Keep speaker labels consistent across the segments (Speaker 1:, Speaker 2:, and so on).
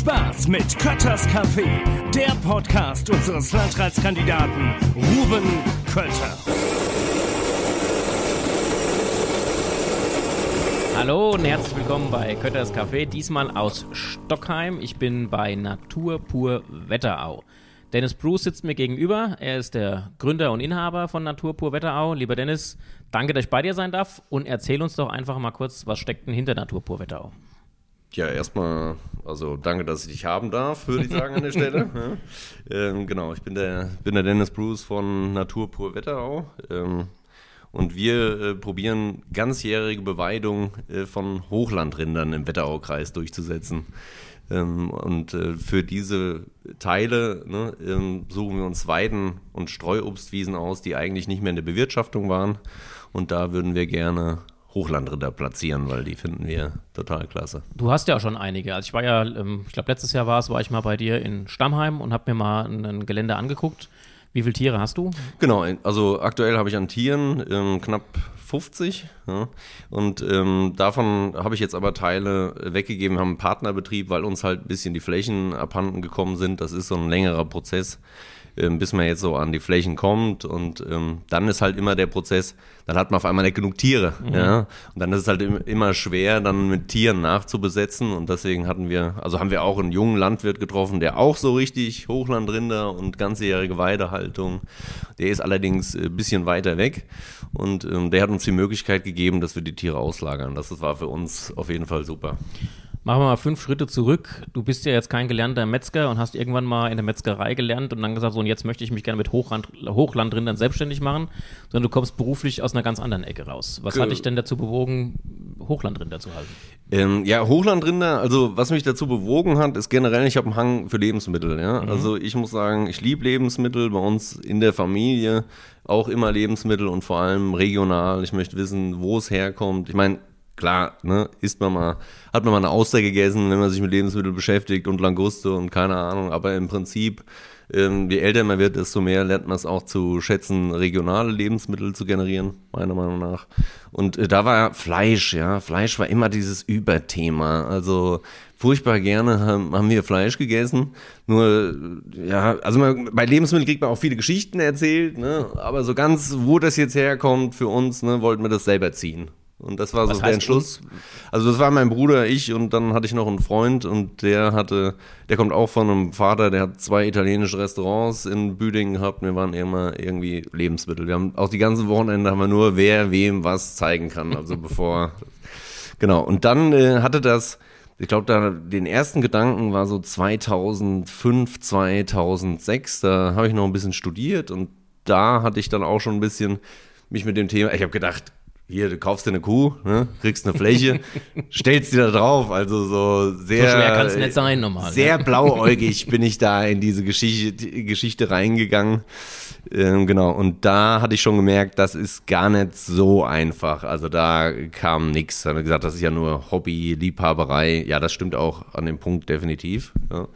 Speaker 1: Spaß mit Kötters Café, der Podcast unseres Landratskandidaten Ruben Kötter.
Speaker 2: Hallo und herzlich willkommen bei Kötters Café, diesmal aus Stockheim. Ich bin bei Natur pur Wetterau. Dennis Bruce sitzt mir gegenüber. Er ist der Gründer und Inhaber von Natur Wetterau. Lieber Dennis, danke, dass ich bei dir sein darf und erzähl uns doch einfach mal kurz, was steckt denn hinter Natur Wetterau?
Speaker 3: Ja, erstmal, also danke, dass ich dich haben darf, würde ich sagen an der Stelle. Ja. Ähm, genau, ich bin der, bin der Dennis Bruce von Natur pur Wetterau. Ähm, und wir äh, probieren ganzjährige Beweidung äh, von Hochlandrindern im Wetteraukreis durchzusetzen. Ähm, und äh, für diese Teile ne, ähm, suchen wir uns Weiden und Streuobstwiesen aus, die eigentlich nicht mehr in der Bewirtschaftung waren. Und da würden wir gerne Hochlandritter platzieren, weil die finden wir total klasse.
Speaker 2: Du hast ja schon einige. Also ich war ja, ähm, ich glaube letztes Jahr war es, war ich mal bei dir in Stammheim und habe mir mal ein, Gelände angeguckt. Wie viele Tiere hast du?
Speaker 3: Genau, also aktuell habe ich an Tieren ähm, knapp 50 ja, und ähm, davon habe ich jetzt aber Teile weggegeben, wir haben einen Partnerbetrieb, weil uns halt ein bisschen die Flächen abhanden gekommen sind. Das ist so ein längerer Prozess bis man jetzt so an die Flächen kommt. Und ähm, dann ist halt immer der Prozess, dann hat man auf einmal nicht genug Tiere. Mhm. Ja? Und dann ist es halt immer schwer, dann mit Tieren nachzubesetzen. Und deswegen hatten wir, also haben wir auch einen jungen Landwirt getroffen, der auch so richtig Hochlandrinder und ganzjährige Weidehaltung. Der ist allerdings ein bisschen weiter weg. Und ähm, der hat uns die Möglichkeit gegeben, dass wir die Tiere auslagern. Das war für uns auf jeden Fall super.
Speaker 2: Machen wir mal fünf Schritte zurück. Du bist ja jetzt kein gelernter Metzger und hast irgendwann mal in der Metzgerei gelernt und dann gesagt, so und jetzt möchte ich mich gerne mit Hochland, Hochlandrindern selbstständig machen, sondern du kommst beruflich aus einer ganz anderen Ecke raus. Was Ge hat dich denn dazu bewogen, Hochlandrinder zu halten?
Speaker 3: Ähm, ja, Hochlandrinder, also was mich dazu bewogen hat, ist generell, ich habe einen Hang für Lebensmittel. Ja? Mhm. Also ich muss sagen, ich liebe Lebensmittel bei uns in der Familie, auch immer Lebensmittel und vor allem regional. Ich möchte wissen, wo es herkommt. Ich meine, klar, ne, isst man mal, hat man mal eine Auster gegessen, wenn man sich mit Lebensmitteln beschäftigt und Languste und keine Ahnung, aber im Prinzip, ähm, je älter man wird, desto mehr lernt man es auch zu schätzen, regionale Lebensmittel zu generieren, meiner Meinung nach. Und äh, da war Fleisch, ja, Fleisch war immer dieses Überthema, also furchtbar gerne haben, haben wir Fleisch gegessen. Nur, ja, also man, bei Lebensmitteln kriegt man auch viele Geschichten erzählt, ne? aber so ganz, wo das jetzt herkommt für uns, ne, wollten wir das selber ziehen. Und das war Was so der Entschluss. Also das war mein Bruder, ich und dann hatte ich noch einen Freund und der hatte, der kommt auch von einem Vater, der hat zwei italienische Restaurants in Büdingen gehabt. Wir waren immer irgendwie Lebensmittel. Wir haben auch die ganzen Wochenende haben wir nur wer wem was zeigen kann. Also bevor genau. Und dann äh, hatte das, ich glaube, da den ersten Gedanken war so 2005, 2006. Da habe ich noch ein bisschen studiert und da hatte ich dann auch schon ein bisschen mich mit dem Thema. Ich habe gedacht hier, du kaufst dir eine Kuh, ne, kriegst eine Fläche, stellst die da drauf. Also so sehr. So
Speaker 2: schwer kann es nicht sein, normal.
Speaker 3: Sehr ja. blauäugig bin ich da in diese Geschichte, Geschichte reingegangen. Ähm, genau, und da hatte ich schon gemerkt, das ist gar nicht so einfach. Also da kam nichts. Habe gesagt, das ist ja nur Hobby, Liebhaberei. Ja, das stimmt auch an dem Punkt definitiv. Ja.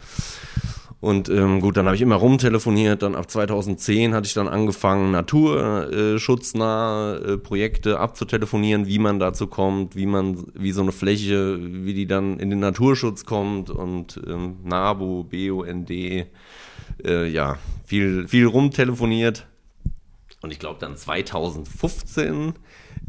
Speaker 3: Und ähm, gut, dann habe ich immer rumtelefoniert. Dann ab 2010 hatte ich dann angefangen, naturschutznahe äh, Projekte abzutelefonieren, wie man dazu kommt, wie man, wie so eine Fläche, wie die dann in den Naturschutz kommt und ähm, NABU, BUND, äh, ja, viel, viel rumtelefoniert. Und ich glaube dann 2015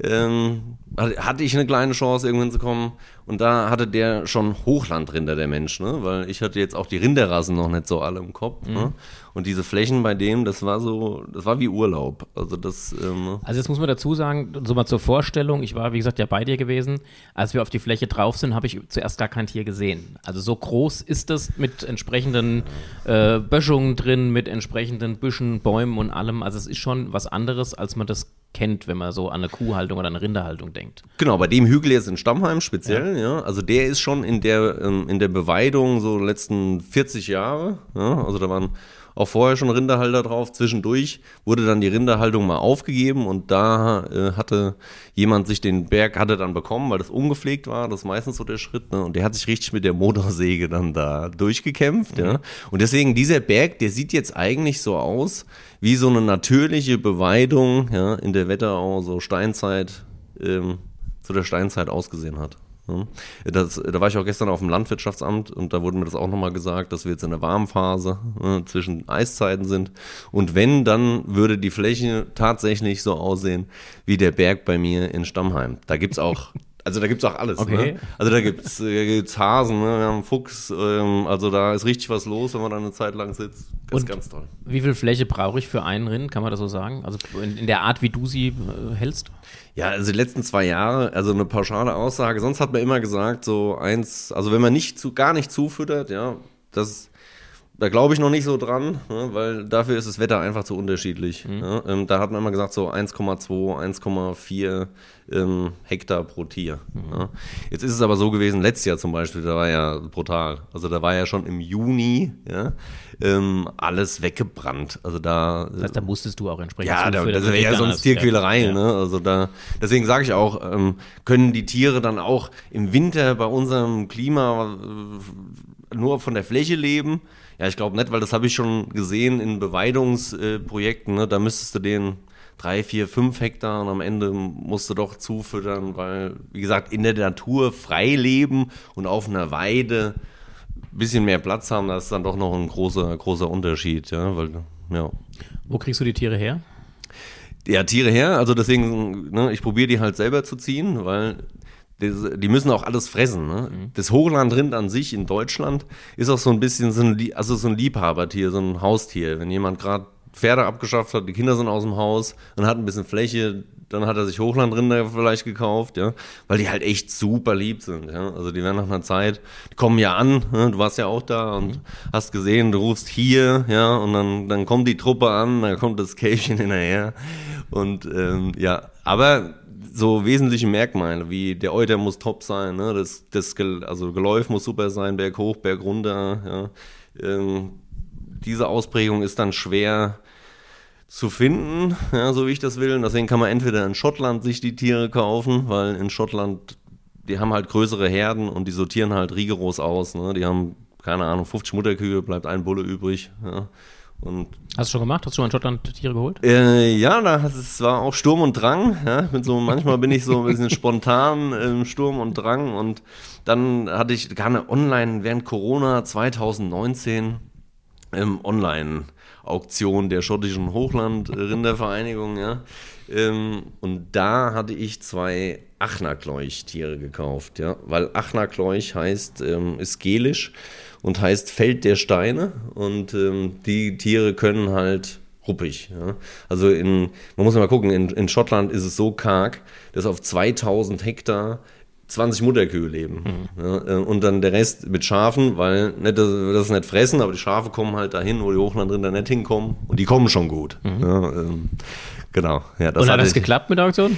Speaker 3: ähm, hatte ich eine kleine Chance, irgendwann zu kommen. Und da hatte der schon Hochlandrinder, der Mensch, ne? Weil ich hatte jetzt auch die Rinderrassen noch nicht so alle im Kopf. Ne? Mhm. Ne? Und diese Flächen bei dem, das war so, das war wie Urlaub. Also das. Ähm,
Speaker 2: also jetzt muss man dazu sagen, so mal zur Vorstellung, ich war, wie gesagt, ja bei dir gewesen. Als wir auf die Fläche drauf sind, habe ich zuerst gar kein Tier gesehen. Also so groß ist das mit entsprechenden äh, Böschungen drin, mit entsprechenden Büschen, Bäumen und allem. Also es ist schon was anderes, als man das kennt, wenn man so an eine Kuhhaltung oder eine Rinderhaltung denkt.
Speaker 3: Genau, bei dem Hügel jetzt in Stammheim speziell, ja. ja also der ist schon in der, ähm, in der Beweidung so letzten 40 Jahre. Ja, also da waren auch vorher schon Rinderhalter drauf. Zwischendurch wurde dann die Rinderhaltung mal aufgegeben und da äh, hatte jemand sich den Berg, hatte dann bekommen, weil das ungepflegt war. Das ist meistens so der Schritt. Ne? Und der hat sich richtig mit der Motorsäge dann da durchgekämpft. Mhm. Ja? Und deswegen, dieser Berg, der sieht jetzt eigentlich so aus wie so eine natürliche Beweidung ja, in der Wetterau, so Steinzeit, ähm, zu der Steinzeit ausgesehen hat. Ja. Das, da war ich auch gestern auf dem Landwirtschaftsamt und da wurde mir das auch nochmal gesagt, dass wir jetzt in der Warmphase äh, zwischen Eiszeiten sind. Und wenn, dann würde die Fläche tatsächlich so aussehen wie der Berg bei mir in Stammheim. Da gibt's auch also da gibt's auch alles.
Speaker 2: Okay.
Speaker 3: Ne? Also da gibt's, äh, gibt's Hasen, ne? wir haben Fuchs, ähm, also da ist richtig was los, wenn man da eine Zeit lang sitzt. Das ist ganz toll.
Speaker 2: Wie viel Fläche brauche ich für einen Rind? Kann man das so sagen? Also in, in der Art, wie du sie äh, hältst?
Speaker 3: Ja, also die letzten zwei Jahre, also eine pauschale Aussage. Sonst hat man immer gesagt, so eins, also wenn man nicht zu, gar nicht zufüttert, ja, das, da glaube ich noch nicht so dran, ne, weil dafür ist das Wetter einfach zu unterschiedlich. Ja. Ähm, da hat man immer gesagt, so 1,2, 1,4 ähm, Hektar pro Tier. Ja. Jetzt ist es aber so gewesen, letztes Jahr zum Beispiel, da war ja brutal. Also da war ja schon im Juni ja, ähm, alles weggebrannt. Also da.
Speaker 2: Das heißt, da musstest du auch entsprechend
Speaker 3: Ja, da, das wäre ja sonst Tierquälerei,
Speaker 2: ja.
Speaker 3: ne? Also da, deswegen sage ich auch, ähm, können die Tiere dann auch im Winter bei unserem Klima äh, nur von der Fläche leben? Ja, ich glaube nicht, weil das habe ich schon gesehen in Beweidungsprojekten, ne? Da müsstest du denen drei, vier, fünf Hektar und am Ende musst du doch zufüttern, weil, wie gesagt, in der Natur frei leben und auf einer Weide ein bisschen mehr Platz haben, das ist dann doch noch ein großer, großer Unterschied, ja, weil, ja.
Speaker 2: Wo kriegst du die Tiere her?
Speaker 3: Ja, Tiere her, also deswegen, ne, ich probiere die halt selber zu ziehen, weil die, müssen auch alles fressen. Ne? Das Hochlandrind an sich in Deutschland ist auch so ein bisschen so ein, also so ein Liebhabertier, so ein Haustier. Wenn jemand gerade Pferde abgeschafft hat, die Kinder sind aus dem Haus und hat ein bisschen Fläche, dann hat er sich Hochlandrinder vielleicht gekauft, ja, weil die halt echt super lieb sind, ja. Also die werden nach einer Zeit, die kommen ja an, ne? du warst ja auch da und hast gesehen, du rufst hier, ja, und dann, dann kommt die Truppe an, dann kommt das Kälbchen hinterher und ähm, ja, aber so wesentliche Merkmale wie der Euter muss top sein, ne? das, das also Geläuf muss super sein, Berg hoch, Berg runter, ja. ähm, diese Ausprägung ist dann schwer zu finden, ja, so wie ich das will. Deswegen kann man entweder in Schottland sich die Tiere kaufen, weil in Schottland, die haben halt größere Herden und die sortieren halt rigoros aus. Ne? Die haben, keine Ahnung, 50 Mutterkühe, bleibt ein Bulle übrig. Ja? Und
Speaker 2: Hast du schon gemacht? Hast du schon in Schottland Tiere geholt?
Speaker 3: äh, ja, da hat es war auch Sturm und Drang. Ja, mit so manchmal bin ich so ein bisschen spontan im Sturm und Drang und dann hatte ich gerne online während Corona 2019 ähm, online Auktion der schottischen Hochland-Rindervereinigung, ja. Ähm, und da hatte ich zwei Achnerkleuch-Tiere gekauft, ja, weil Achnerkleuch heißt, ähm, ist gelisch und heißt Feld der Steine und ähm, die Tiere können halt ruppig. Ja. Also in, man muss mal gucken, in, in Schottland ist es so karg, dass auf 2000 Hektar 20 Mutterkühe leben. Ja, äh, und dann der Rest mit Schafen, weil nicht, das, das nicht fressen, aber die Schafe kommen halt dahin, wo die Hochlandrinder nicht hinkommen. Und die kommen schon gut. Ja, ähm, genau. Ja, das
Speaker 2: Und hat das
Speaker 3: ich-
Speaker 2: geklappt mit der Auktion?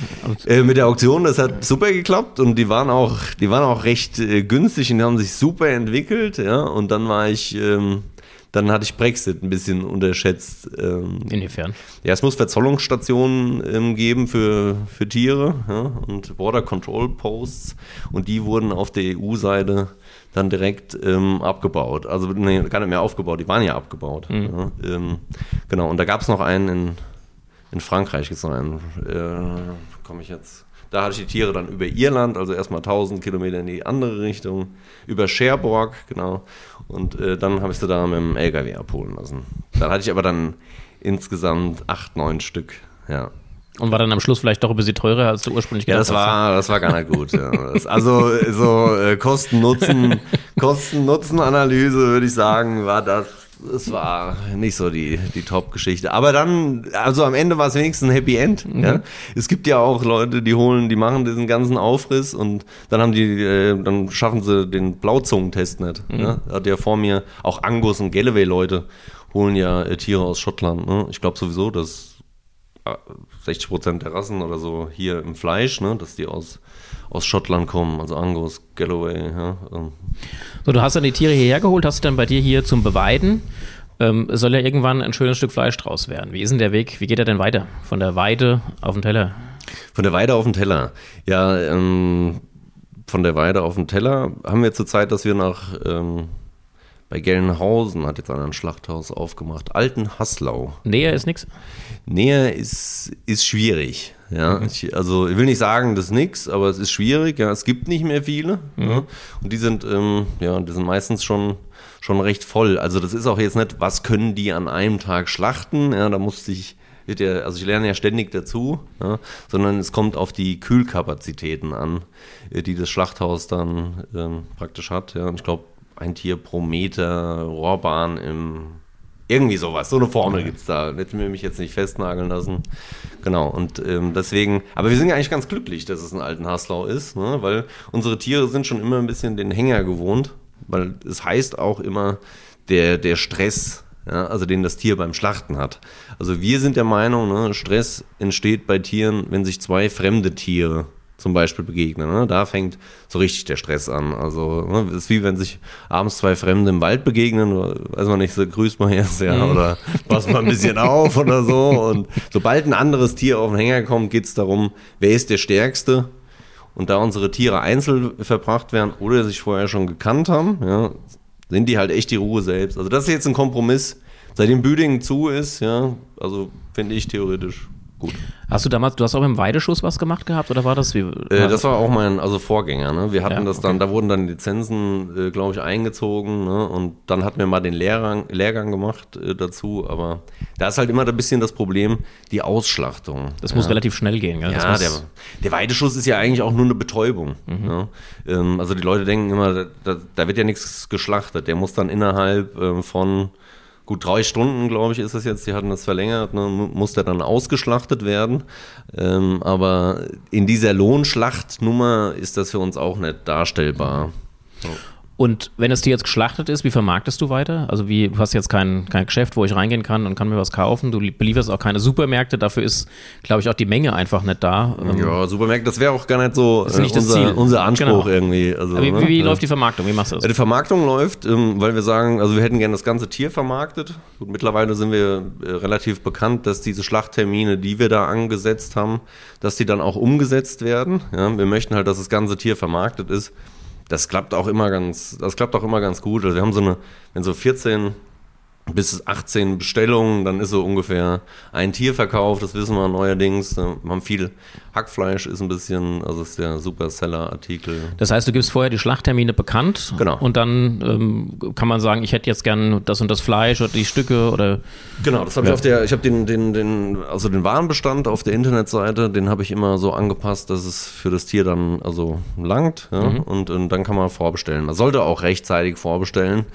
Speaker 3: äh, mit der Auktion, das hat super geklappt und die waren auch, die waren auch recht äh, günstig und die haben sich super entwickelt, ja. Und dann war ich, ähm, dann hatte ich Brexit ein bisschen unterschätzt. Ähm,
Speaker 2: Inwiefern?
Speaker 3: ja, es muss Verzollungsstationen ähm, geben für, für Tiere ja, und Border Control Posts und die wurden auf der EU-Seite dann direkt ähm, abgebaut. Also nee, gar nicht mehr aufgebaut, die waren ja abgebaut. Ja, ähm, genau, und da gab es noch einen in, in Frankreich, gibt's noch einen, äh, komme ich jetzt. Da hatte ich die Tiere dann über Irland, also erstmal 1000 Kilometer in die andere Richtung, über Cherbourg, genau. Und äh, dann habe ich sie da mit dem LKW abholen lassen. Dann hatte ich aber dann insgesamt acht, neun Stück, ja.
Speaker 2: Und war dann am Schluss vielleicht doch ein bisschen teurer, als du ursprünglich
Speaker 3: Ja, das
Speaker 2: gedacht hast?
Speaker 3: war, das war gar nicht gut. Ja. Das, also so äh, Kosten-Nutzen, Kosten-Nutzen-Analyse würde ich sagen, war das, das war nicht so die, die Top-Geschichte. Aber dann, also am Ende war es wenigstens ein Happy End. Ja. Es gibt ja auch Leute, die holen, die machen diesen ganzen Aufriss und dann haben die, äh, dann schaffen sie den Blauzungentest nicht. Ja. Da hat ja vor mir auch Angus und Galloway-Leute holen ja äh, Tiere aus Schottland. Ne? Ich glaube sowieso, dass 60 Prozent der Rassen oder so hier im Fleisch, ne, dass die aus, aus Schottland kommen, also Angus, Galloway, ja. ähm.
Speaker 2: So, du hast dann die Tiere hierher geholt, hast sie dann bei dir hier zum Beweiden. Ähm, soll ja irgendwann ein schönes Stück Fleisch draus werden. Wie ist denn der Weg? Wie geht er denn weiter? Von der Weide auf den Teller?
Speaker 3: Von der Weide auf den Teller. Ja, ähm, von der Weide auf den Teller haben wir zurzeit, dass wir nach ähm, bei Gelnhausen hat jetzt einer ein Schlachthaus aufgemacht, Alten Haslau.
Speaker 2: Näher ist nichts.
Speaker 3: Näher ist, ist schwierig. Ja, ich, also ich will nicht sagen, das ist nix, aber es ist schwierig. Ja, es gibt nicht mehr viele. Ja, und die sind, ähm, ja, die sind meistens schon schon recht voll. Also das ist auch jetzt nicht, was können die an einem Tag schlachten? Ja, da muss ich wird ja, also ich lerne ja ständig dazu, ja, sondern es kommt auf die Kühlkapazitäten an, äh, die das Schlachthaus dann ähm, praktisch hat. Ja. Und ich glaube, ein Tier pro Meter Rohrbahn im irgendwie sowas, so eine Formel gibt es da. Hätten wir mich jetzt nicht festnageln lassen. Genau, und ähm, deswegen, aber wir sind ja eigentlich ganz glücklich, dass es ein alten Haslau ist, ne? weil unsere Tiere sind schon immer ein bisschen den Hänger gewohnt, weil es heißt auch immer, der, der Stress, ja, also den das Tier beim Schlachten hat. Also wir sind der Meinung, ne, Stress entsteht bei Tieren, wenn sich zwei fremde Tiere zum Beispiel begegnen. Ne? Da fängt so richtig der Stress an. Also ne, es ist wie wenn sich abends zwei Fremde im Wald begegnen, weiß man nicht, so grüßt man jetzt, ja, mhm. oder passt mal ein bisschen auf oder so. Und sobald ein anderes Tier auf den Hänger kommt, geht es darum, wer ist der Stärkste. Und da unsere Tiere einzeln verbracht werden oder sich vorher schon gekannt haben, ja, sind die halt echt die Ruhe selbst. Also das ist jetzt ein Kompromiss. Seitdem Büdingen zu ist, ja, also finde ich theoretisch gut.
Speaker 2: Hast du damals, du hast auch im Weideschuss was gemacht gehabt oder war das wie?
Speaker 3: Äh, das war auch mein, also Vorgänger, ne? Wir hatten ja, das dann, okay. da wurden dann Lizenzen, äh, glaube ich, eingezogen, ne? Und dann hatten wir mal den Lehrgang, Lehrgang gemacht äh, dazu, aber da ist halt immer ein bisschen das Problem, die Ausschlachtung.
Speaker 2: Das ja. muss relativ schnell gehen,
Speaker 3: gell? Ja, der, der Weideschuss ist ja eigentlich auch nur eine Betäubung. Mhm. Ja? Ähm, also die Leute denken immer, da, da, wird ja nichts geschlachtet. Der muss dann innerhalb ähm, von gut drei Stunden, glaube ich, ist es jetzt. Die hatten das verlängert, ne, musste dann ausgeschlachtet werden. Ähm, aber in dieser Lohnschlachtnummer ist das für uns auch nicht darstellbar.
Speaker 2: So. Und wenn das Tier jetzt geschlachtet ist, wie vermarktest du weiter? Also wie, du hast jetzt kein, kein Geschäft, wo ich reingehen kann und kann mir was kaufen. Du belieferst auch keine Supermärkte. Dafür ist, glaube ich, auch die Menge einfach nicht da.
Speaker 3: Ähm, ja, Supermärkte, das wäre auch gar nicht so ist nicht äh, unser, das Ziel. unser Anspruch genau. irgendwie.
Speaker 2: Also, wie, ne? wie, läuft die Vermarktung? Wie machst du das?
Speaker 3: Die Vermarktung läuft, ähm, weil wir sagen, also wir hätten gerne das ganze Tier vermarktet. Gut, mittlerweile sind wir äh, relativ bekannt, dass diese Schlachttermine, die wir da angesetzt haben, dass die dann auch umgesetzt werden. Ja, wir möchten halt, dass das ganze Tier vermarktet ist das klappt auch immer ganz, das klappt auch immer ganz gut. Also wir haben so eine, wenn so 14 bis 18 Bestellungen, dann ist so ungefähr ein Tier verkauft, das wissen wir neuerdings. Wir haben viel Hackfleisch, ist ein bisschen, also ist der Superseller-Artikel.
Speaker 2: Das heißt, du gibst vorher die Schlachttermine bekannt
Speaker 3: genau.
Speaker 2: und dann ähm, kann man sagen, ich hätte jetzt gern das und das Fleisch oder die Stücke oder.
Speaker 3: Genau, das habe ja. ich auf der, ich habe den, den, den, also den Warenbestand auf der Internetseite, den habe ich immer so angepasst, dass es für das Tier dann also langt ja, mhm. und, und dann kann man vorbestellen. Man sollte auch rechtzeitig vorbestellen,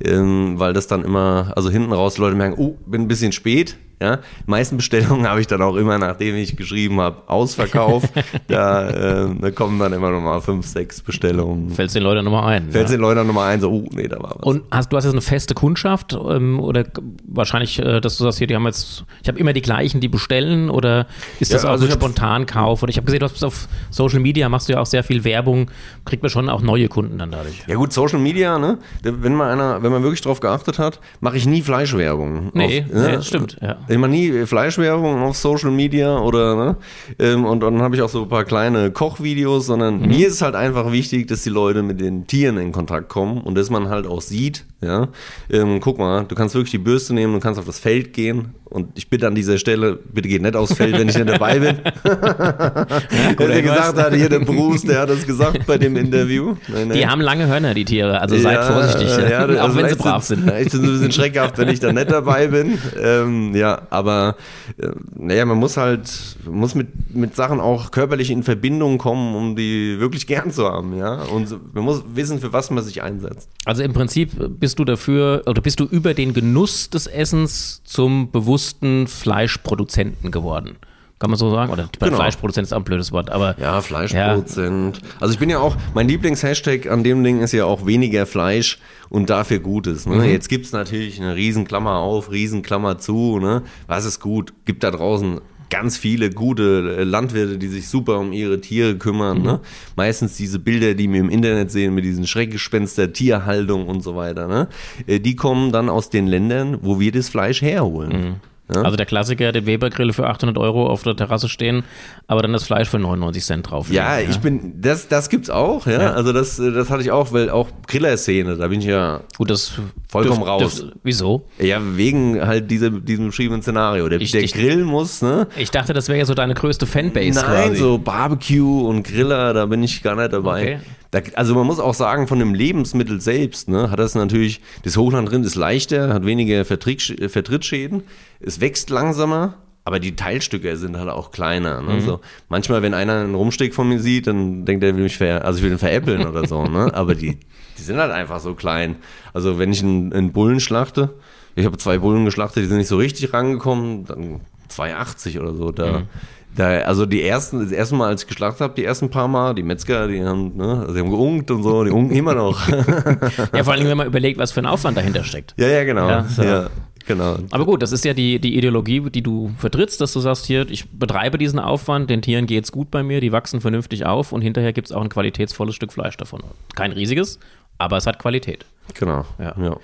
Speaker 3: ähm, weil das dann immer, also hinten raus Leute merken, oh, bin ein bisschen spät, ja, die meisten Bestellungen habe ich dann auch immer, nachdem ich geschrieben habe, Ausverkauf. da, äh, da kommen dann immer noch mal fünf, sechs Bestellungen.
Speaker 2: Fällt den Leuten nochmal ein.
Speaker 3: Fällt ja. den Leuten nochmal ein, so, oh, nee, da war was.
Speaker 2: Und hast, du hast jetzt eine feste Kundschaft ähm, oder wahrscheinlich, äh, dass du sagst, hier, die haben jetzt, ich habe immer die gleichen, die bestellen oder ist das ja, auch also ein Spontankauf? Und ich habe gesehen, du hast auf Social Media machst du ja auch sehr viel Werbung, kriegt man schon auch neue Kunden dann dadurch.
Speaker 3: Ja gut, Social Media, ne? Wenn man einer, wenn man wirklich drauf geachtet hat, mache ich nie Fleischwerbung.
Speaker 2: Nee, auf, ne? nee das stimmt, ja.
Speaker 3: Ich mache nie Fleischwerbung auf Social Media oder ne? Ähm, und, und dann habe ich auch so ein paar kleine Kochvideos, sondern mhm. mir ist es halt einfach wichtig, dass die Leute mit den Tieren in Kontakt kommen und dass man halt auch sieht, ja, ähm, guck mal, du kannst wirklich die Bürste nehmen, du kannst auf das Feld gehen und ich bitte an dieser Stelle, bitte geht nicht aufs Feld, wenn ich nicht dabei bin. ja, der gesagt hat, hier der Bruce, der hat das gesagt bei dem Interview.
Speaker 2: Nein, nein. Die haben lange Hörner, die Tiere, also seid ja, vorsichtig,
Speaker 3: ja, auch also wenn sie brav sind. Ich bin so ein bisschen schreckhaft, wenn ich da nicht dabei bin. Ähm, ja, aber äh, naja, man muss halt, muss mit, mit Sachen auch körperlich in Verbindung kommen, um die wirklich gern zu haben, ja. Und man muss wissen, für was man sich einsetzt.
Speaker 2: Also im Prinzip bist du dafür, oder bist du über den Genuss des Essens zum bewussten Fleischproduzenten geworden? Kann man so sagen? Oder genau. Fleischproduzent ist auch ein blödes Wort, aber.
Speaker 3: Ja, Fleischproduzent. Ja. Also ich bin ja auch, mein Lieblingshashtag an dem Ding ist ja auch weniger Fleisch und dafür Gutes. Ne? Mhm. Jetzt gibt es natürlich eine Riesenklammer auf, Riesenklammer zu. Ne? Was ist gut? Gibt da draußen ganz viele gute äh, Landwirte, die sich super um ihre Tiere kümmern. Mhm. Ne? Meistens diese Bilder, die wir im Internet sehen mit diesen Schreckgespenster, Tierhaltung und so weiter. Ne? Äh, die kommen dann aus den Ländern, wo wir das Fleisch herholen. Mhm. Ja?
Speaker 2: Also der Klassiker, der Weber-Grill für 800 Euro auf der Terrasse stehen, aber dann das Fleisch für 99 Cent drauf.
Speaker 3: Ja, ich bin, das, das gibt's auch, ja.
Speaker 2: Ja.
Speaker 3: Also das, das hatte ich auch, weil auch Griller-Szene, da bin ich ja,
Speaker 2: Gut, das
Speaker 3: Vollkommen raus.
Speaker 2: wieso?
Speaker 3: ja, wegen halt diese, diesem beschriebenen Szenario. Der,
Speaker 2: Ich-
Speaker 3: der
Speaker 2: ich-
Speaker 3: Grill muss, ne?
Speaker 2: Ich dachte, das wäre ja so deine größte Fanbase
Speaker 3: Nein,
Speaker 2: quasi.
Speaker 3: so Barbecue und Griller, da bin ich gar nicht dabei.
Speaker 2: Okay.
Speaker 3: Da, also man muss auch sagen, von dem Lebensmittel selbst, ne, hat das natürlich, das Hochlandrind ist leichter, hat weniger äh, Vertriebsschäden, es wächst langsamer, aber die Teilstücke sind halt auch kleiner.
Speaker 2: Mhm.
Speaker 3: Ne? So, manchmal, wenn einer einen Rumsteak von mir sieht, dann denkt er, er will mich ver, also ich will ihn veräppeln oder so, ne? Aber die, die sind halt einfach so klein. Also wenn ich einen, einen Bullen schlachte, ich habe zwei Bullen geschlachtet, die sind nicht so richtig rangekommen, dann 2,80 oder so. Da,
Speaker 2: Mhm.
Speaker 3: Da, also die ersten, das erste Mal, als ich geschlachtet habe, die ersten paar Mal, die Metzger, die haben, ne, also die haben geunkt und so, die unken immer noch.
Speaker 2: Ja, vor allem, wenn man überlegt, was für ein Aufwand dahinter steckt.
Speaker 3: ja, ja, genau.
Speaker 2: Ja,
Speaker 3: Ja,
Speaker 2: so.
Speaker 3: genau.
Speaker 2: Aber gut, das ist ja die, die Ideologie, die du vertrittst, dass du sagst, hier, ich betreibe diesen Aufwand, den Tieren geht's gut bei mir, die wachsen vernünftig auf und hinterher gibt's auch ein qualitätsvolles Stück Fleisch davon. Kein riesiges, aber es hat Qualität.
Speaker 3: Genau.
Speaker 2: Ja.
Speaker 3: ja.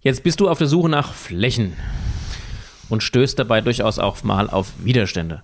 Speaker 2: Jetzt bist du auf der Suche nach Flächen und stößt dabei durchaus auch mal auf Widerstände.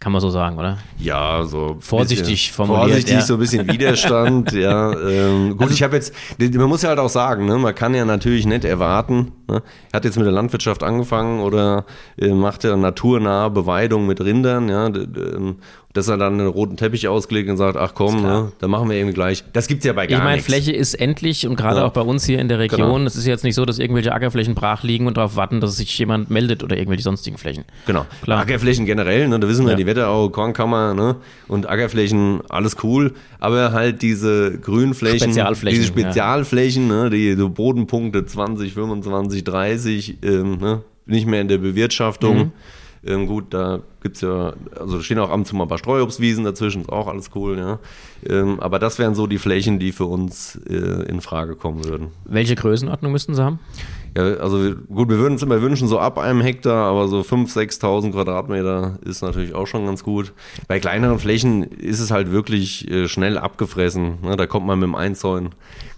Speaker 2: Kann man so sagen, oder?
Speaker 3: Ja, so
Speaker 2: Vorsichtig formuliert,
Speaker 3: Vorsichtig,
Speaker 2: ja.
Speaker 3: so ein bisschen Widerstand, ja. Ähm, gut, ich habe jetzt, man muss ja halt auch sagen, ne, man kann ja natürlich nicht erwarten, ne, er hat jetzt mit der Landwirtschaft angefangen oder äh, macht ja naturnahe Beweidung mit Rindern, ja, ähm, dass er dann einen roten Teppich ausgelegt und sagt, ach komm, ne, dann machen wir irgendwie gleich. Das gibt's ja bei gar
Speaker 2: Ich meine. Fläche ist endlich und gerade
Speaker 3: Ja.
Speaker 2: auch bei uns hier in der Region,
Speaker 3: Genau.
Speaker 2: es ist jetzt nicht so, dass irgendwelche Ackerflächen brach liegen und darauf warten, dass sich jemand meldet oder irgendwelche sonstigen Flächen.
Speaker 3: Genau.
Speaker 2: Klar.
Speaker 3: Ackerflächen generell, ne, da wissen wir,
Speaker 2: Ja.
Speaker 3: die Wetterau, Kornkammer, ne, und Ackerflächen, alles cool, aber halt diese Grünflächen,
Speaker 2: Spezialflächen,
Speaker 3: diese Spezialflächen, ne, die so Bodenpunkte 20, 25, 30, ähm, ne, nicht mehr in der Bewirtschaftung.
Speaker 2: Mhm.
Speaker 3: Ähm, gut, da gibt's ja, also da stehen auch ab und zu mal ein paar Streuobstwiesen dazwischen, ist auch alles cool, ja. Ähm, aber das wären so die Flächen, die für uns äh, in Frage kommen würden.
Speaker 2: Welche Größenordnung müssten sie haben?
Speaker 3: Ja, also gut, wir würden uns immer wünschen, so ab einem Hektar, aber so 5.000, 6.000 Quadratmeter ist natürlich auch schon ganz gut. Bei kleineren Flächen ist es halt wirklich äh, schnell abgefressen. Ne? Da kommt man mit dem Einzäunen,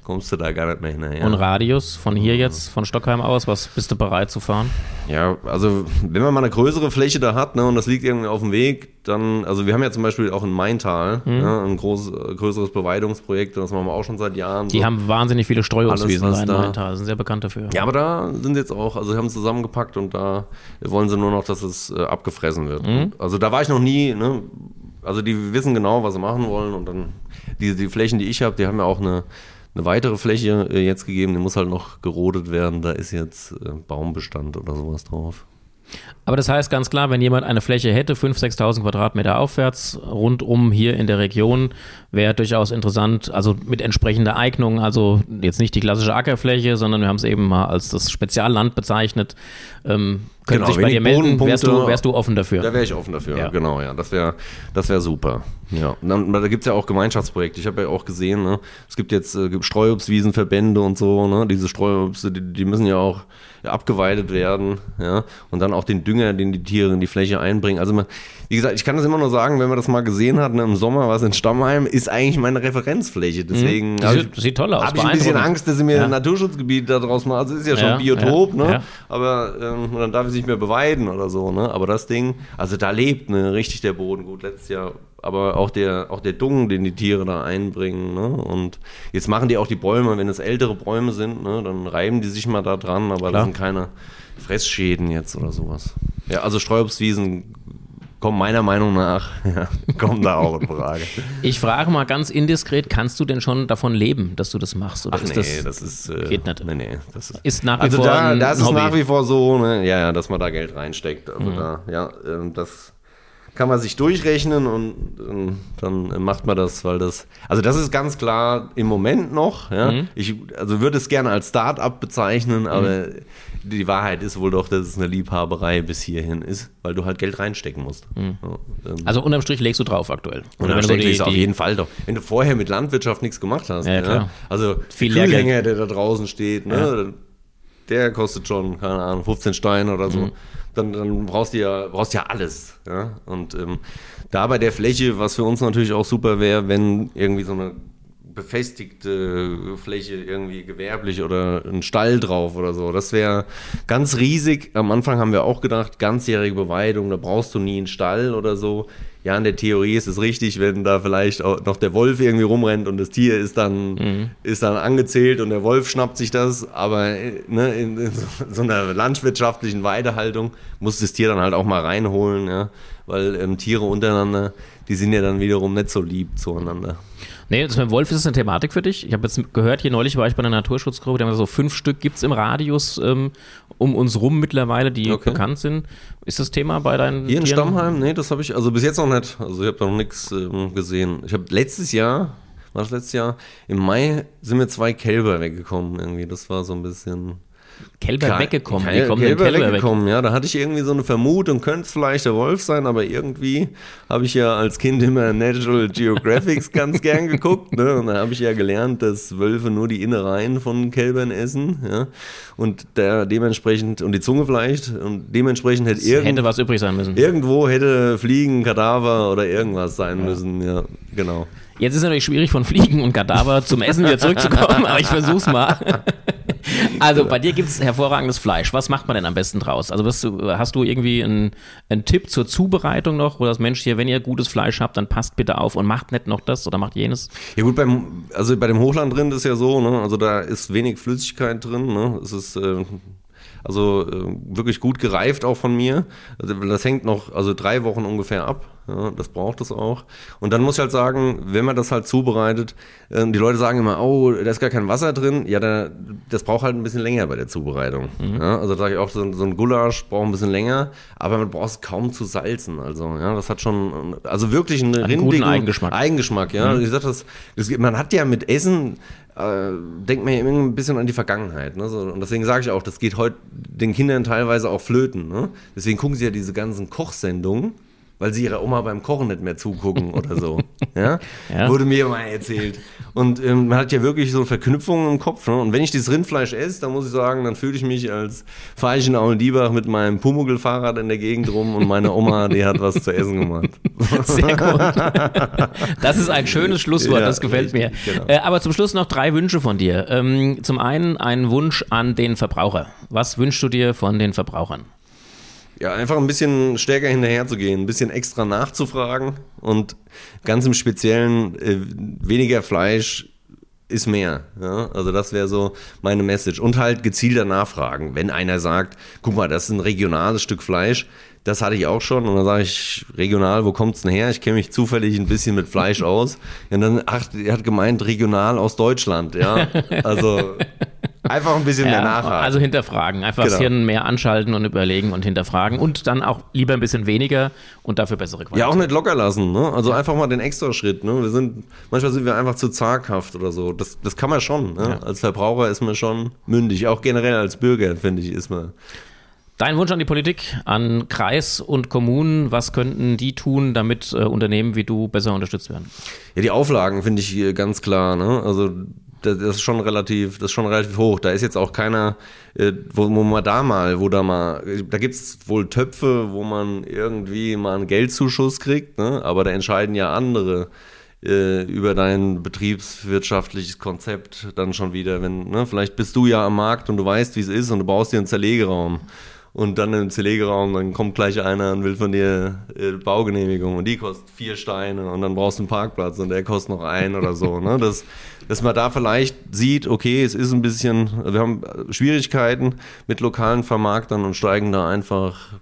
Speaker 3: kommst du da gar nicht mehr hinterher.
Speaker 2: Und Radius von hier jetzt, von Stockheim aus, was bist du bereit zu fahren?
Speaker 3: Ja, also wenn man mal eine größere Fläche da hat ne, und das liegt irgendwie auf dem Weg, dann, also wir haben ja zum Beispiel auch in Maintal
Speaker 2: Mhm.
Speaker 3: ja, ein großes, äh, größeres Beweidungsprojekt und das machen wir auch schon seit Jahren.
Speaker 2: Die
Speaker 3: so.
Speaker 2: haben wahnsinnig viele Streuobstwiesen da in Maintal, sind sehr bekannt dafür.
Speaker 3: Ja, aber da sind sie jetzt auch, also sie haben es zusammengepackt und da wollen sie nur noch, dass es äh, abgefressen wird. Also da war ich noch nie, ne? Also die wissen genau, was sie machen wollen und dann die, die Flächen, die ich habe, die haben ja auch eine, eine weitere Fläche äh, jetzt gegeben, die muss halt noch gerodet werden. Da ist jetzt äh, Baumbestand oder sowas drauf.
Speaker 2: Aber das heißt ganz klar, wenn jemand eine Fläche hätte, 5.000, 6.000 Quadratmeter aufwärts, rundum hier in der Region, wäre durchaus interessant, also mit entsprechender Eignung, also jetzt nicht die klassische Ackerfläche, sondern wir haben es eben mal als das Spezialland bezeichnet, ähm, können
Speaker 3: Genau,
Speaker 2: sich bei dir melden, wärst du, wärst du offen dafür.
Speaker 3: Da wäre ich offen dafür,
Speaker 2: Ja.
Speaker 3: genau, ja. Das wäre das wär super. Ja. Dann, da gibt es ja auch Gemeinschaftsprojekte. Ich habe ja auch gesehen, ne, es gibt jetzt äh, Streuobstwiesenverbände und so, ne? Diese Streuobste, die, die müssen ja auch abgeweidet werden, ja. Und dann auch den Dünger, den die Tiere in die Fläche einbringen. Also man, wie gesagt, ich kann das immer nur sagen, wenn man das mal gesehen hat, ne, im Sommer was in Stammheim, ist eigentlich meine Referenzfläche. Deswegen
Speaker 2: Die
Speaker 3: hab
Speaker 2: sieht- sieht toll aus,
Speaker 3: Habe ich ein bisschen. Angst, dass sie mir
Speaker 2: Ja.
Speaker 3: ein Naturschutzgebiet da draus machen. Also es ist ja schon
Speaker 2: Ja,
Speaker 3: Biotop,
Speaker 2: ja,
Speaker 3: ne?
Speaker 2: ja.
Speaker 3: Aber ähm, dann darf ich nicht mehr beweiden oder so, ne? Aber das Ding, also da lebt ne, richtig der Boden gut. Letztes Jahr, aber auch der, auch der Dung, den die Tiere da einbringen, ne? Und jetzt machen die auch die Bäume, wenn es ältere Bäume sind, ne, dann reiben die sich mal da dran, aber
Speaker 2: Klar.
Speaker 3: das sind keine Fressschäden jetzt oder sowas. Ja, also Streuobstwiesen kommen meiner Meinung nach, ja, kommen da auch in Frage.
Speaker 2: Ich frage mal ganz indiskret, kannst du denn schon davon leben, dass du das machst? Oder
Speaker 3: Ach
Speaker 2: ist
Speaker 3: nee,
Speaker 2: das,
Speaker 3: das, ist äh,
Speaker 2: geht nicht.
Speaker 3: Nee, nee, das ist,
Speaker 2: ist nach wie
Speaker 3: also
Speaker 2: vor
Speaker 3: da,
Speaker 2: ein
Speaker 3: da ist es
Speaker 2: Hobby?
Speaker 3: nach wie vor so, ne, ja, dass man da Geld reinsteckt.
Speaker 2: Mhm.
Speaker 3: Also da, ja, ähm, das kann man sich durchrechnen und ähm, dann macht man das, weil das, also das ist ganz klar im Moment noch, ja.
Speaker 2: Mhm.
Speaker 3: Ich, also würde es gerne als Start-up bezeichnen, aber die Wahrheit ist wohl doch, dass es eine Liebhaberei bis hierhin ist, weil du halt Geld reinstecken musst. Ja, ähm,
Speaker 2: also unterm Strich legst du drauf aktuell.
Speaker 3: und
Speaker 2: Oder
Speaker 3: dann
Speaker 2: wenn du
Speaker 3: auf jeden Fall doch. Wenn du vorher mit Landwirtschaft nichts gemacht hast,
Speaker 2: Ja, klar.
Speaker 3: also
Speaker 2: Viel.
Speaker 3: Kühlhänger, der da draußen steht, ne, der kostet schon, keine Ahnung, 15 Steine oder so. Dann, dann brauchst du ja, brauchst ja alles. Ja? Und ähm, da bei der Fläche, was für uns natürlich auch super wäre, wenn irgendwie so eine befestigte Fläche irgendwie gewerblich oder ein Stall drauf oder so. Das wäre ganz riesig. Am Anfang haben wir auch gedacht, ganzjährige Beweidung, da brauchst du nie einen Stall oder so. Ja, in der Theorie ist es richtig, wenn da vielleicht auch noch der Wolf irgendwie rumrennt und das Tier ist dann, mhm. ist dann angezählt und der Wolf schnappt sich das. Aber ne, in, in so einer landwirtschaftlichen Weidehaltung muss das Tier dann halt auch mal reinholen, ja, weil ähm, Tiere untereinander, die sind ja dann wiederum nicht so lieb zueinander.
Speaker 2: Nee, das mit Wolf ist eine Thematik für dich. Ich habe jetzt gehört, hier neulich war ich bei einer Naturschutzgruppe, die haben so fünf Stück gibt es im Radius ähm, um uns rum mittlerweile, die okay. bekannt sind. Ist das Thema bei deinen
Speaker 3: Hier in Tieren? Stammheim? Nee, das habe ich also bis jetzt noch nicht. Also ich habe da noch nichts ähm, gesehen. Ich habe letztes Jahr, war das letztes Jahr, im Mai sind mir zwei Kälber weggekommen irgendwie. Das war so ein bisschen
Speaker 2: Kälber weggekommen.
Speaker 3: Ke kommen Kälber, Kälber weggekommen, weg? ja. Da hatte ich irgendwie so eine Vermutung, könnte es vielleicht der Wolf sein, aber irgendwie habe ich ja als Kind immer Natural Geographics ganz gern geguckt. Ne? Und da habe ich ja gelernt, dass Wölfe nur die Innereien von Kälbern essen. Ja? Und der dementsprechend, und die Zunge vielleicht, und dementsprechend hätte irgend,
Speaker 2: Hätte was übrig sein müssen.
Speaker 3: Irgendwo hätte Fliegen, Kadaver oder irgendwas sein ja. müssen, ja, genau.
Speaker 2: Jetzt ist es natürlich schwierig, von Fliegen und Kadaver zum Essen wieder zurückzukommen, aber ich versuch's mal. Also bei dir gibt es hervorragendes Fleisch. Was macht man denn am besten draus? Also du, hast du irgendwie einen, einen, Tipp zur Zubereitung noch, wo das Mensch hier, wenn ihr gutes Fleisch habt, dann passt bitte auf und macht nicht noch das oder macht jenes?
Speaker 3: Ja gut, beim, also bei dem Hochlandrind ist ja so, ne? also da ist wenig Flüssigkeit drin. Ne? Es ist äh, also äh, wirklich gut gereift auch von mir. Also das hängt noch also drei Wochen ungefähr ab. Ja, das braucht es auch. Und dann muss ich halt sagen, wenn man das halt zubereitet, äh, die Leute sagen immer, oh, da ist gar kein Wasser drin. Ja, da, das braucht halt ein bisschen länger bei der Zubereitung. Mhm. Ja, also sage ich auch, so, so, ein Gulasch braucht ein bisschen länger, aber man braucht es kaum zu salzen. Also, ja, das hat schon, also wirklich einen, einen
Speaker 2: rindigen Eigengeschmack.
Speaker 3: Eigengeschmack, ja. Mhm. Ich sag das, das, man hat ja mit Essen, äh, denkt man ja immer ein bisschen an die Vergangenheit. Ne? So, und deswegen sage ich auch, das geht heute den Kindern teilweise auch flöten. Ne? Deswegen gucken sie ja diese ganzen Kochsendungen weil sie ihrer Oma beim Kochen nicht mehr zugucken oder so. Ja? ja. Wurde mir mal erzählt. Und ähm, man hat ja wirklich so Verknüpfungen im Kopf. Ne? Und wenn ich dieses Rindfleisch esse, dann muss ich sagen, dann fühle ich mich als Feichen Aulendiebach mit meinem Pumuckl-Fahrrad in der Gegend rum und meine Oma, die hat was zu essen gemacht. Sehr
Speaker 2: gut. Das ist ein schönes Schlusswort, ja, das gefällt mir. Genau. Äh, aber zum Schluss noch drei Wünsche von dir. Ähm, zum einen ein Wunsch an den Verbraucher. Was wünschst du dir von den Verbrauchern?
Speaker 3: Ja, einfach ein bisschen stärker hinterher zu gehen, ein bisschen extra nachzufragen und ganz im Speziellen äh, weniger Fleisch ist mehr. Ja? Also das wäre so meine Message. Und halt gezielter nachfragen. Wenn einer sagt, guck mal, das ist ein regionales Stück Fleisch, das hatte ich auch schon. Und dann sage ich, regional, wo kommt es denn her? Ich kenne mich zufällig ein bisschen mit Fleisch aus. Und dann, ach, er hat gemeint, regional aus Deutschland. Ja, also Einfach ein bisschen ja, mehr nachhaken.
Speaker 2: Also hinterfragen. Einfach genau. das Hirn mehr anschalten und überlegen und hinterfragen. Und dann auch lieber ein bisschen weniger und dafür bessere Qualität.
Speaker 3: Ja, auch nicht locker lassen. Ne? Also einfach mal den extra Schritt. Ne? Wir sind, manchmal sind wir einfach zu zaghaft oder so. Das, das kann man schon. Ne? Ja. Als Verbraucher ist man schon mündig. Auch generell als Bürger, finde ich, ist man.
Speaker 2: Dein Wunsch an die Politik, an Kreis und Kommunen, was könnten die tun, damit äh, Unternehmen wie du besser unterstützt werden?
Speaker 3: Ja, die Auflagen finde ich ganz klar. Ne? Also das ist schon relativ, das ist schon relativ hoch. Da ist jetzt auch keiner, äh, wo, wo man da mal, wo da mal, da gibt es wohl Töpfe, wo man irgendwie mal einen Geldzuschuss kriegt, ne? aber da entscheiden ja andere äh, über dein betriebswirtschaftliches Konzept dann schon wieder. Wenn, ne? Vielleicht bist du ja am Markt und du weißt, wie es ist und du baust dir einen Zerlegeraum und dann im Zerlegeraum, dann kommt gleich einer und will von dir äh, Baugenehmigung und die kostet vier Steine und dann brauchst du einen Parkplatz und der kostet noch einen oder so. Ne? Das, dass man da vielleicht sieht, okay, es ist ein bisschen, wir haben Schwierigkeiten mit lokalen Vermarktern und steigen da einfach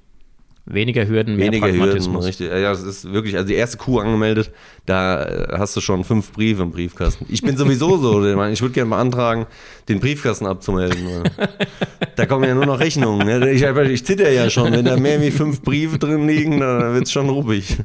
Speaker 2: Weniger Hürden, mehr
Speaker 3: Weniger Hürden, richtig. Ja, das ist wirklich, also die erste Kuh angemeldet, da äh, hast du schon fünf Briefe im Briefkasten. Ich bin sowieso so, ich würde gerne beantragen, den Briefkasten abzumelden. da kommen ja nur noch Rechnungen. Ne? Ich, ich zitter ja schon, wenn da mehr wie fünf Briefe drin liegen, dann wird es schon ruppig.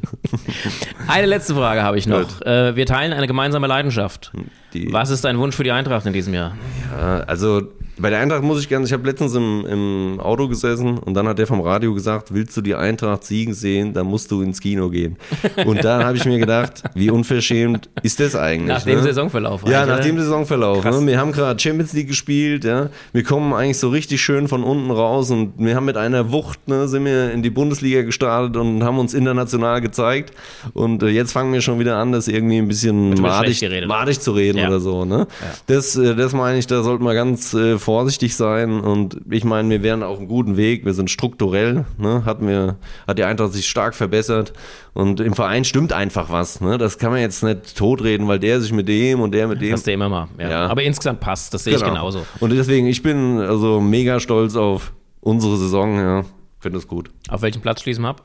Speaker 2: Eine letzte Frage habe ich noch. Äh, wir teilen eine gemeinsame Leidenschaft. Die Was ist dein Wunsch für die Eintracht in diesem Jahr?
Speaker 3: Ja Ja, also bei der Eintracht muss ich gerne, ich habe letztens im, im Auto gesessen und dann hat der vom Radio gesagt, willst du die Eintracht siegen sehen, dann musst du ins Kino gehen. Und da habe ich mir gedacht, wie unverschämt ist das eigentlich?
Speaker 2: Nach dem
Speaker 3: ne?
Speaker 2: Saisonverlauf.
Speaker 3: Ja, nach dem Saisonverlauf. Ne? Wir haben gerade Champions League gespielt, ja. Wir kommen eigentlich so richtig schön von unten raus und wir haben mit einer Wucht, ne, sind wir in die Bundesliga gestartet und haben uns international gezeigt. Und äh, jetzt fangen wir schon wieder an, das irgendwie ein bisschen madig, madig zu reden
Speaker 2: Ja.
Speaker 3: oder so. Ne? Das, äh, das meine ich, da sollte man ganz äh, vorsichtig sein. Und ich meine, wir wären auf einem guten Weg. Wir sind strukturell, ne? Hatten wir, hat die Eintracht sich stark verbessert. Und im Verein stimmt einfach was. Ne? Das kann man jetzt nicht totreden, weil der sich mit dem und der mit dem.
Speaker 2: Das du immer mal. Ja.
Speaker 3: Ja.
Speaker 2: Aber insgesamt passt, das sehe ich
Speaker 3: Genau.
Speaker 2: genauso.
Speaker 3: Und deswegen, ich bin also mega stolz auf unsere Saison, ja. Finde es gut.
Speaker 2: Auf welchen Platz schließen wir ab?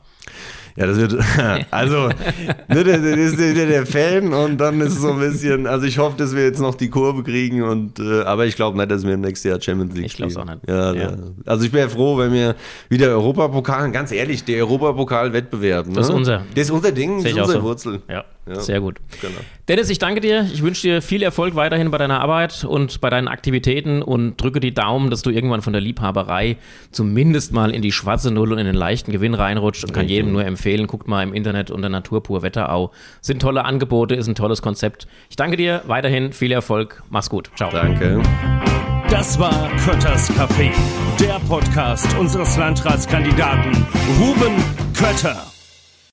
Speaker 3: Ja, das wird, also, ne, der, der ist wieder der Fan und dann ist es so ein bisschen, also ich hoffe, dass wir jetzt noch die Kurve kriegen und, äh, aber ich glaube nicht, dass wir im nächsten Jahr Champions League
Speaker 2: Ich glaub's
Speaker 3: spielen.
Speaker 2: auch nicht.
Speaker 3: Ja,
Speaker 2: Ja.
Speaker 3: Also ich wäre froh, wenn wir wieder Europapokal, ganz ehrlich, der Europapokal-Wettbewerb, ne?
Speaker 2: Das ist unser.
Speaker 3: Das ist unser Ding, das ist
Speaker 2: ich
Speaker 3: unsere
Speaker 2: so.
Speaker 3: Wurzel.
Speaker 2: Ja,
Speaker 3: Ja.
Speaker 2: sehr gut.
Speaker 3: Genau.
Speaker 2: Dennis, ich danke dir. Ich wünsche dir viel Erfolg weiterhin bei deiner Arbeit und bei deinen Aktivitäten und drücke die Daumen, dass du irgendwann von der Liebhaberei zumindest mal in die schwarze Null und in den leichten Gewinn reinrutscht und kann jedem nur empfehlen, guckt mal im Internet unter Naturpur Wetterau. Sind tolle Angebote, ist ein tolles Konzept. Ich danke dir weiterhin viel Erfolg. Mach's gut. Ciao.
Speaker 3: Danke.
Speaker 1: Das war Kötters Café, der Podcast unseres Landratskandidaten Ruben Kötter.